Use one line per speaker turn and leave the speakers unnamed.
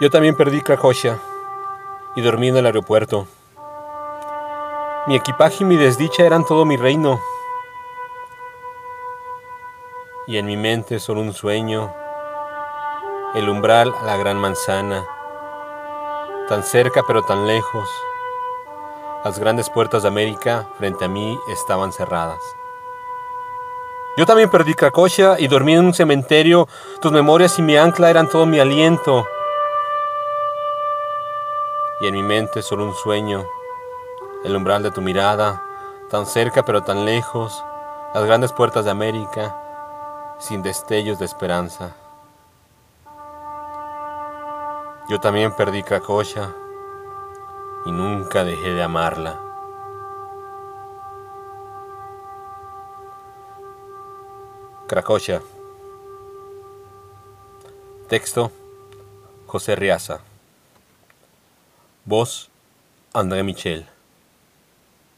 Yo también perdí Cracovia y dormí en el aeropuerto. Mi equipaje y mi desdicha eran todo mi reino. Y en mi mente solo un sueño, el umbral a la gran manzana, tan cerca pero tan lejos. Las grandes puertas de América frente a mí estaban cerradas. Yo también perdí Cracovia y dormí en un cementerio. Tus memorias y mi ancla eran todo mi aliento y en mi mente solo un sueño, el umbral de tu mirada, tan cerca pero tan lejos, las grandes puertas de América, sin destellos de esperanza. Yo también perdí Cracovia y nunca dejé de amarla. Cracovia. Texto José Riaza. Voz, André Michel.